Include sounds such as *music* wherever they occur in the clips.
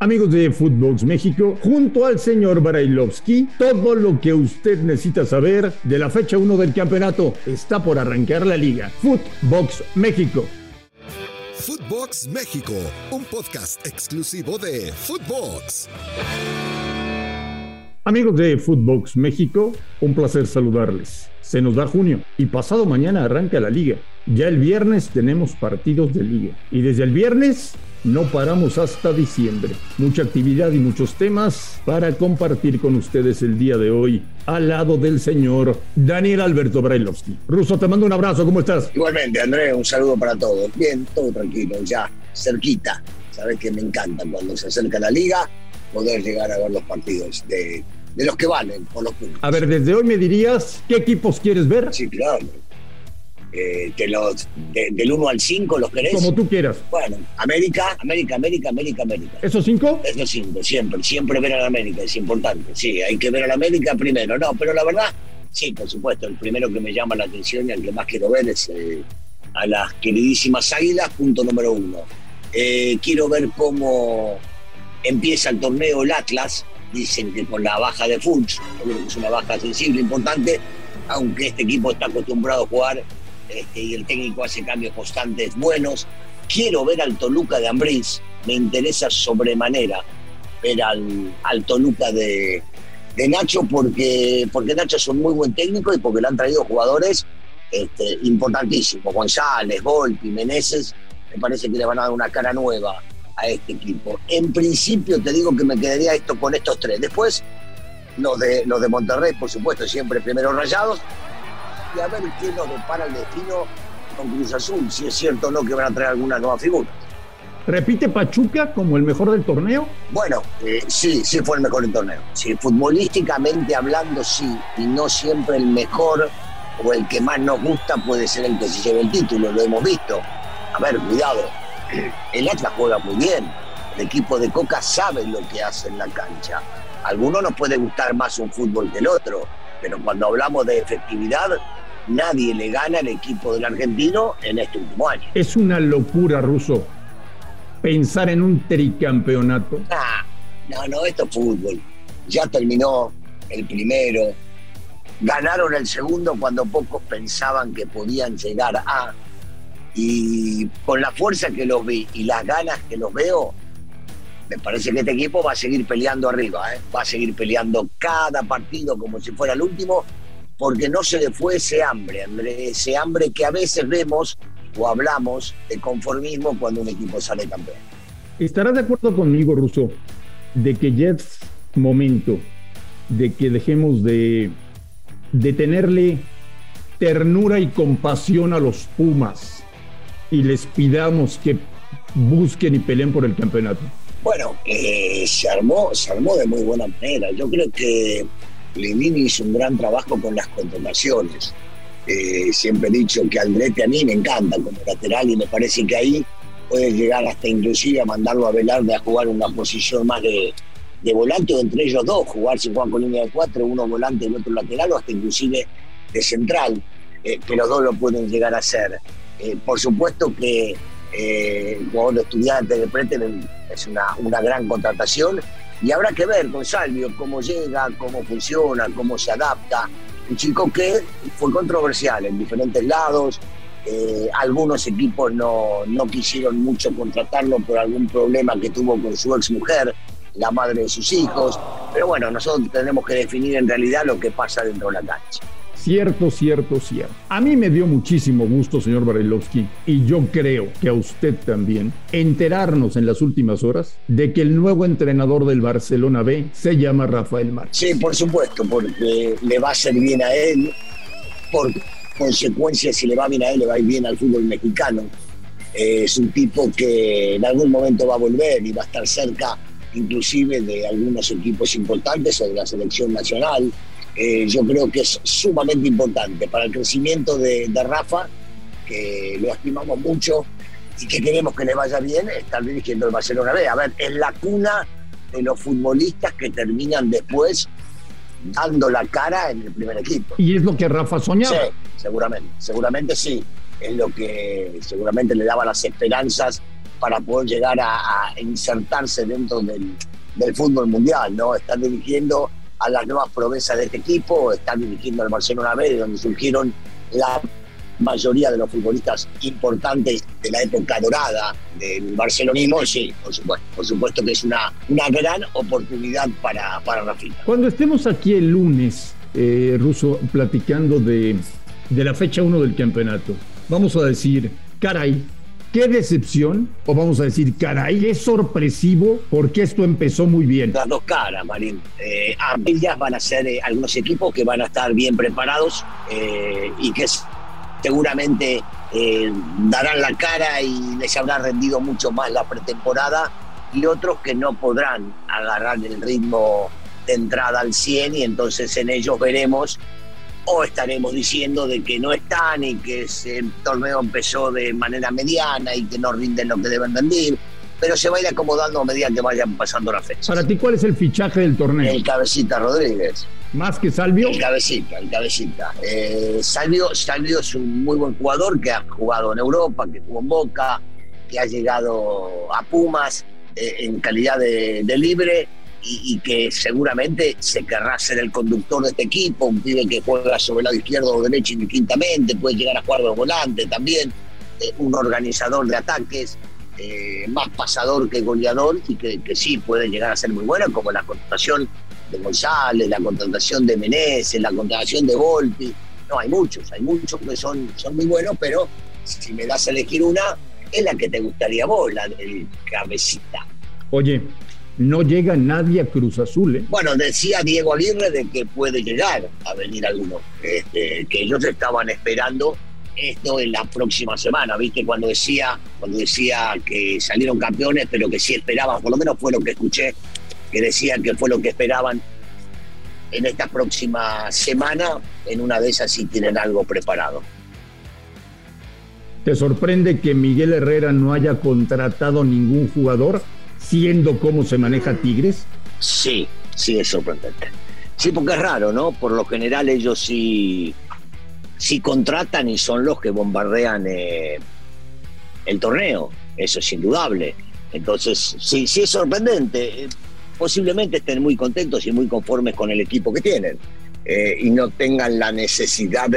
Amigos de Footbox México, junto al señor Barailovsky, todo lo que usted necesita saber de la fecha 1 del campeonato está por arrancar la liga. Footbox México. Footbox México, un podcast exclusivo de Footbox. Amigos de Footbox México, un placer saludarles. Se nos da junio y pasado mañana arranca la liga. Ya el viernes tenemos partidos de liga. Y desde el viernes no paramos hasta diciembre. Mucha actividad y muchos temas para compartir con ustedes el día de hoy al lado del señor Daniel Alberto Brailovsky. Ruso, te mando un abrazo, ¿cómo estás? Igualmente, Andrés, un saludo para todos. Bien, todo tranquilo, ya cerquita. Sabes que me encanta cuando se acerca la liga poder llegar a ver los partidos de, de los que valen por los puntos. A ver, desde hoy me dirías qué equipos quieres ver. Sí, claro eh, los, del 1 al 5 los querés. Como tú quieras. Bueno, América, América, América, América, América. ¿Esos cinco? Esos cinco, siempre, siempre ver a la América, es importante. Sí, hay que ver a la América primero. No, pero la verdad, sí, por supuesto, el primero que me llama la atención y el que más quiero ver es eh, a las queridísimas Águilas, punto número uno. Eh, quiero ver cómo empieza el torneo el Atlas. Dicen que con la baja de Fulch, que es una baja sensible, importante, aunque este equipo está acostumbrado a jugar este, y el técnico hace cambios constantes buenos. Quiero ver al Toluca de Ambriz, me interesa sobremanera ver al, al Toluca de, de, Nacho porque, porque Nacho es un muy buen técnico y porque le han traído jugadores este, importantísimos, González, Volpi, Meneses, me parece que le van a dar una cara nueva a este equipo. En principio te digo que me quedaría esto con estos tres. Después, los de, los de Monterrey, por supuesto, siempre primeros rayados, y a ver qué nos depara el destino con Cruz Azul, si es cierto o no que van a traer alguna nueva figura. ¿Repite Pachuca como el mejor del torneo? Bueno, eh, sí, sí fue el mejor del torneo. Sí, futbolísticamente hablando, sí, y no siempre el mejor o el que más nos gusta puede ser el que se lleve el título, lo hemos visto. A ver, cuidado, *clears throat* el Atlas juega muy bien, el equipo de Coca sabe lo que hace en la cancha. A algunos nos puede gustar más un fútbol que el otro, pero cuando hablamos de efectividad, nadie le gana al equipo del argentino en este último año. Es una locura, Ruso, pensar en un tricampeonato. no, no, esto es fútbol. Ya terminó el primero. Ganaron el segundo cuando pocos pensaban que podían llegar a. Y con la fuerza que los vi y las ganas que los veo, me parece que este equipo va a seguir peleando arriba, ¿eh? va a seguir peleando cada partido como si fuera el último, porque no se le fue ese hambre, ese hambre que a veces vemos o hablamos de conformismo cuando un equipo sale campeón. ¿Estarás de acuerdo conmigo, Russo, de que ya es momento de que dejemos de, de tenerle ternura y compasión a los Pumas y les pidamos que busquen y peleen por el campeonato? Bueno, eh, se, armó, se armó de muy buena manera. Yo creo que Lilini hizo un gran trabajo con las contrataciones. Eh, siempre he dicho que Andrete a mí me encanta como lateral y me parece que ahí puede llegar hasta inclusive a mandarlo a Velarde a jugar una posición más de, volante o entre ellos dos, jugar si juegan con línea de cuatro, uno volante y el otro lateral o hasta inclusive de central, eh, los dos lo pueden llegar a hacer. por supuesto que eh, el jugador de estudiantes de Pretenden es una, una gran contratación y habrá que ver con Salvio cómo llega, cómo funciona, cómo se adapta. Un chico que fue controversial en diferentes lados. Eh, algunos equipos no, no quisieron mucho contratarlo por algún problema que tuvo con su ex mujer, la madre de sus hijos. Pero bueno, nosotros tenemos que definir en realidad lo que pasa dentro de la cancha. Cierto, cierto, cierto. A mí me dio muchísimo gusto, señor Barilovsky, y yo creo que a usted también, enterarnos en las últimas horas de que el nuevo entrenador del Barcelona B se llama Rafael Márquez. Sí, por supuesto, porque le va a hacer bien a él, por consecuencia, si le va bien a él, le va a ir bien al fútbol mexicano. es un tipo que en algún momento va a volver y va a estar cerca inclusive de algunos equipos importantes o de la selección nacional. Eh, yo creo que es sumamente importante para el crecimiento de, Rafa, que lo estimamos mucho y que queremos que le vaya bien, estar dirigiendo el Barcelona B. A ver, es la cuna de los futbolistas que terminan después dando la cara en el primer equipo. ¿Y es lo que Rafa soñaba? Sí, seguramente, seguramente sí. Es lo que seguramente le daba las esperanzas para poder llegar a, insertarse dentro del, del, fútbol mundial, ¿no? Está dirigiendo a las nuevas promesas de este equipo, está dirigiendo al Barcelona B, donde surgieron la mayoría de los futbolistas importantes de la época dorada del barcelonismo, sí, por supuesto, por supuesto que es una, una gran oportunidad para, para Rafinha. Cuando estemos aquí el lunes, eh, Russo, platicando de, de la fecha 1 del campeonato, vamos a decir, caray, qué decepción, o vamos a decir, caray, es sorpresivo porque esto empezó muy bien. Las dos caras, Marín. Eh, ellas van a ser eh, algunos equipos que van a estar bien preparados eh, y que seguramente eh, darán la cara y les habrá rendido mucho más la pretemporada y otros que no podrán agarrar el ritmo de entrada al 100 y entonces en ellos veremos o estaremos diciendo de que no están y que ese torneo empezó de manera mediana y que no rinden lo que deben rendir, pero se va a ir acomodando a medida que vayan pasando las fechas. Para ti, ¿cuál es el fichaje del torneo? El Cabecita Rodríguez. ¿Más que Salvio? El Cabecita, el Cabecita. Eh, Salvio, Salvio es un muy buen jugador que ha jugado en Europa, que jugó en Boca, que ha llegado a Pumas eh, en calidad de libre y, que seguramente se querrá ser el conductor de este equipo, un pibe que juega sobre el lado izquierdo o derecho indistintamente, puede llegar a jugar de volante también, eh, un organizador de ataques, eh, más pasador que goleador y que, sí puede llegar a ser muy bueno, como la contratación de González, la contratación de Meneses, la contratación de Volpi. No, hay muchos, hay muchos que son, son muy buenos, pero si me das a elegir una, es la que te gustaría vos, la del cabecita. Oye, no llega nadie a Cruz Azul. ¿eh? Bueno, decía Diego Aguirre de que puede llegar a venir alguno, este, que ellos estaban esperando esto en la próxima semana, ¿viste? Cuando decía, cuando decía que salieron campeones, pero que sí esperaban, por lo menos fue lo que escuché, que decían que fue lo que esperaban en esta próxima semana, en una de esas sí tienen algo preparado. ¿Te sorprende que Miguel Herrera no haya contratado ningún jugador? Siendo cómo se maneja Tigres? Sí, sí, es sorprendente. Sí, porque es raro, ¿no? Por lo general ellos sí, sí contratan y son los que bombardean eh, el torneo, eso es indudable. Entonces, sí, sí es sorprendente. Posiblemente estén muy contentos y muy conformes con el equipo que tienen eh, y no tengan la necesidad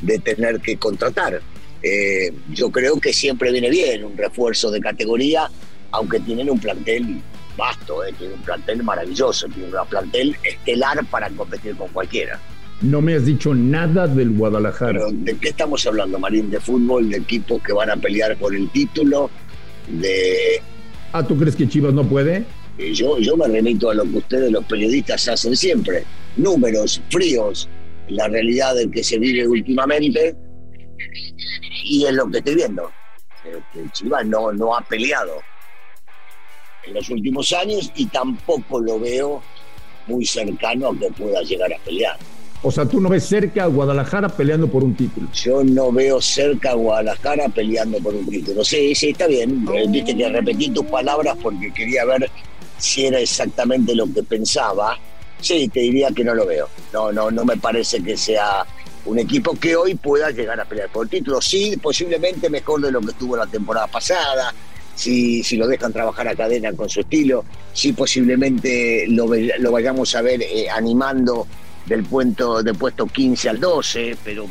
de tener que contratar. Eh, yo creo que siempre viene bien un refuerzo de categoría aunque tienen un plantel vasto, eh, tienen un plantel maravilloso, tienen un plantel estelar para competir con cualquiera. No me has dicho nada del Guadalajara. ¿De qué estamos hablando, Marín? ¿De fútbol? ¿De equipos que van a pelear por el título? ¿De... Ah, ¿tú crees que Chivas no puede? Yo, yo me remito a lo que ustedes los periodistas hacen siempre. Números fríos, la realidad del que se vive últimamente y es lo que estoy viendo. Que Chivas no, no ha peleado en los últimos años y tampoco lo veo muy cercano a que pueda llegar a pelear. O sea, tú no ves cerca a Guadalajara peleando por un título. Yo no veo cerca a Guadalajara peleando por un título. Sí, sí, está bien. Eh, viste que repetí tus palabras porque quería ver si era exactamente lo que pensaba. Sí, te diría que no lo veo. No, no, no me parece que sea un equipo que hoy pueda llegar a pelear por el título. Sí, posiblemente mejor de lo que estuvo la temporada pasada si, si lo dejan trabajar a cadena con su estilo, si posiblemente lo, lo vayamos a ver eh, animando del, puesto, del puesto 15 al 12, pero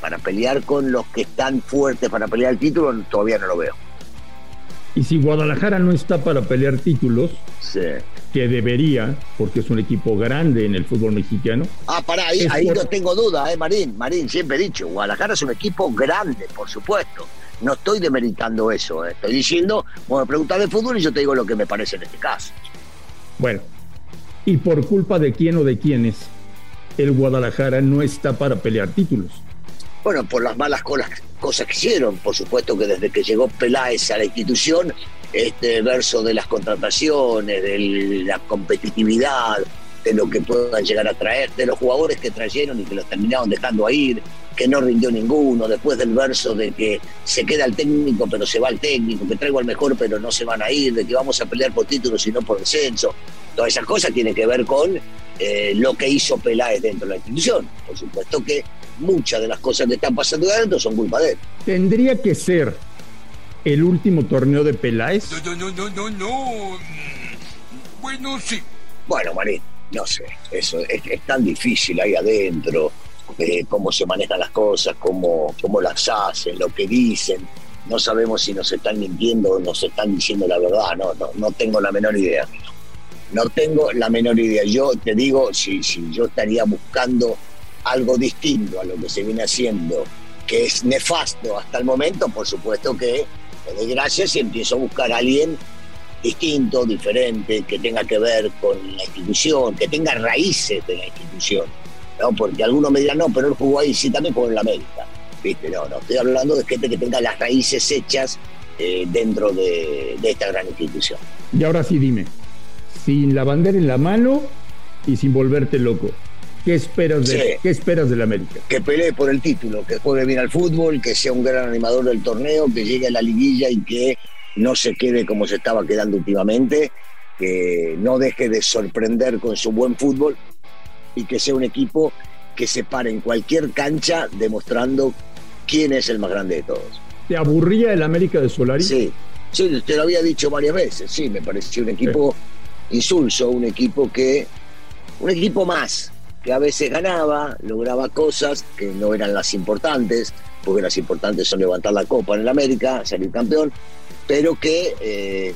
para pelear con los que están fuertes para pelear el título todavía no lo veo. Y si Guadalajara no está para pelear títulos, que debería, porque es un equipo grande en el fútbol mexicano. Ah, para ahí, ahí no tengo duda, ¿eh, Marín? Marín, siempre he dicho, Guadalajara es un equipo grande, por supuesto. No estoy demeritando eso, ¿eh? estoy diciendo, bueno, preguntar de fútbol y yo te digo lo que me parece en este caso. Bueno, ¿y por culpa de quién o de quiénes el Guadalajara no está para pelear títulos? Bueno, por las malas cosas que hicieron, por supuesto que desde que llegó Peláez a la institución, este verso de las contrataciones, de la competitividad, de lo que puedan llegar a traer, de los jugadores que trajeron y que los terminaron dejando a ir, que no rindió ninguno, después del verso de que se queda el técnico pero se va el técnico, que traigo al mejor pero no se van a ir, de que vamos a pelear por títulos y no por descenso. Todas esas cosas tienen que ver con eh, lo que hizo Peláez dentro de la institución. Por supuesto que muchas de las cosas que están pasando adentro son culpa de él. Tendría que ser el último torneo de Peláez? No, no, no, no, no. Bueno, sí. Bueno, Marín, no sé, eso es, es tan difícil ahí adentro, eh, cómo se manejan las cosas, cómo, cómo las hacen, lo que dicen. No sabemos si nos están mintiendo o nos están diciendo la verdad, no, no, no tengo la menor idea. No tengo la menor idea. Yo te digo, si, si yo estaría buscando algo distinto a lo que se viene haciendo, que es nefasto hasta el momento, por supuesto que me gracias y empiezo a buscar a alguien distinto, diferente, que tenga que ver con la institución, que tenga raíces de la institución. ¿No? Porque algunos me dirán, no, pero él jugó ahí, sí, también jugó en la América. ¿Viste? No, no, estoy hablando de gente que tenga las raíces hechas eh, dentro de, de esta gran institución. Y ahora sí dime, sin la bandera en la mano y sin volverte loco. ¿Qué esperas de, Sí. ¿qué esperas del América? que pelee por el título, que juegue bien al fútbol, que sea un gran animador del torneo, que llegue a la liguilla y que no se quede como se estaba quedando últimamente, que no deje de sorprender con su buen fútbol y que sea un equipo que se pare en cualquier cancha demostrando quién es el más grande de todos. ¿Te aburría el América de Solari? Sí, sí, te lo había dicho varias veces, sí, me pareció un equipo insulso, un equipo que, un equipo más, que a veces ganaba, lograba cosas que no eran las importantes, porque las importantes son levantar la copa en el América, salir campeón, pero que eh,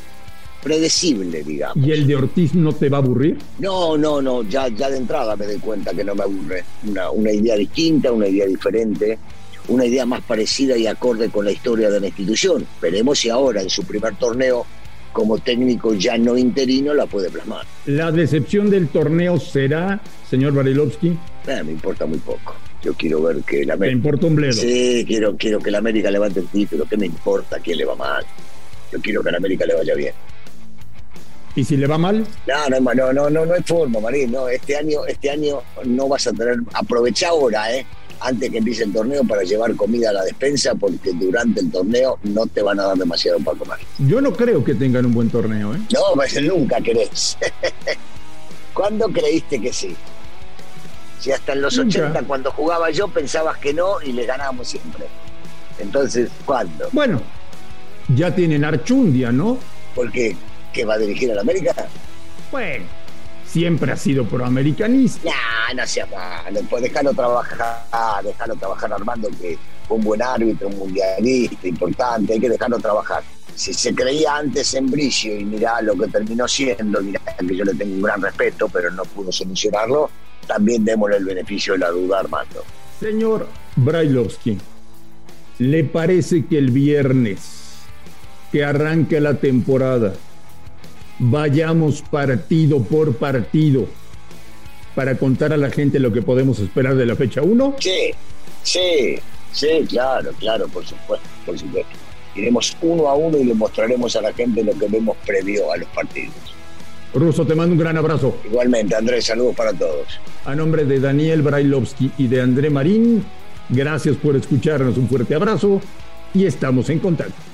predecible, digamos. ¿Y el de Ortiz no te va a aburrir? No, no, no, ya, ya de entrada me doy cuenta que no me aburre. Una, una idea distinta, una idea diferente, una idea más parecida y acorde con la historia de la institución. Veremos si ahora en su primer torneo como técnico ya no interino la puede plasmar. ¿La decepción del torneo será, señor Barilovsky? Eh, me importa muy poco. Yo quiero ver que la Me América... importa un bledo. Sí, quiero, quiero que la América levante el título. ¿Qué me importa quién le va mal? Yo quiero que a la América le vaya bien. ¿Y si le va mal? No, no, no, no, no, no hay forma, Marín. No, este año, este año no vas a tener. Aprovecha ahora, eh, antes que empiece el torneo para llevar comida a la despensa, porque durante el torneo no te van a dar demasiado para comer. Yo no creo que tengan un buen torneo, ¿eh? No, *laughs* pues nunca querés. ¿Cuándo creíste que sí? Si hasta en los Nunca. 80, cuando jugaba yo, pensabas que no y le ganábamos siempre. Entonces, ¿cuándo? Bueno, ya tienen Archundia, ¿no? Porque que va a dirigir a la América. Bueno, siempre ha sido proamericanista. Nah, no sea malo, pues dejarlo trabajar, dejarlo trabajar Armando, que fue un buen árbitro, un mundialista importante, hay que dejarlo trabajar. Si se creía antes en Bricio y mirá lo que terminó siendo, mirá que yo le tengo un gran respeto, pero no pudo solucionarlo, también démosle el beneficio de la duda Armando. Señor Brailovsky, ¿le parece que el viernes que arranca la temporada vayamos partido por partido para contar a la gente lo que podemos esperar de la fecha 1? Sí, sí, sí, claro, claro, por supuesto, por supuesto. Iremos uno a uno y le mostraremos a la gente lo que vemos previo a los partidos. Ruso, te mando un gran abrazo. Igualmente, Andrés, saludos para todos. A nombre de Daniel Brailovsky y de André Marín, gracias por escucharnos. Un fuerte abrazo y estamos en contacto.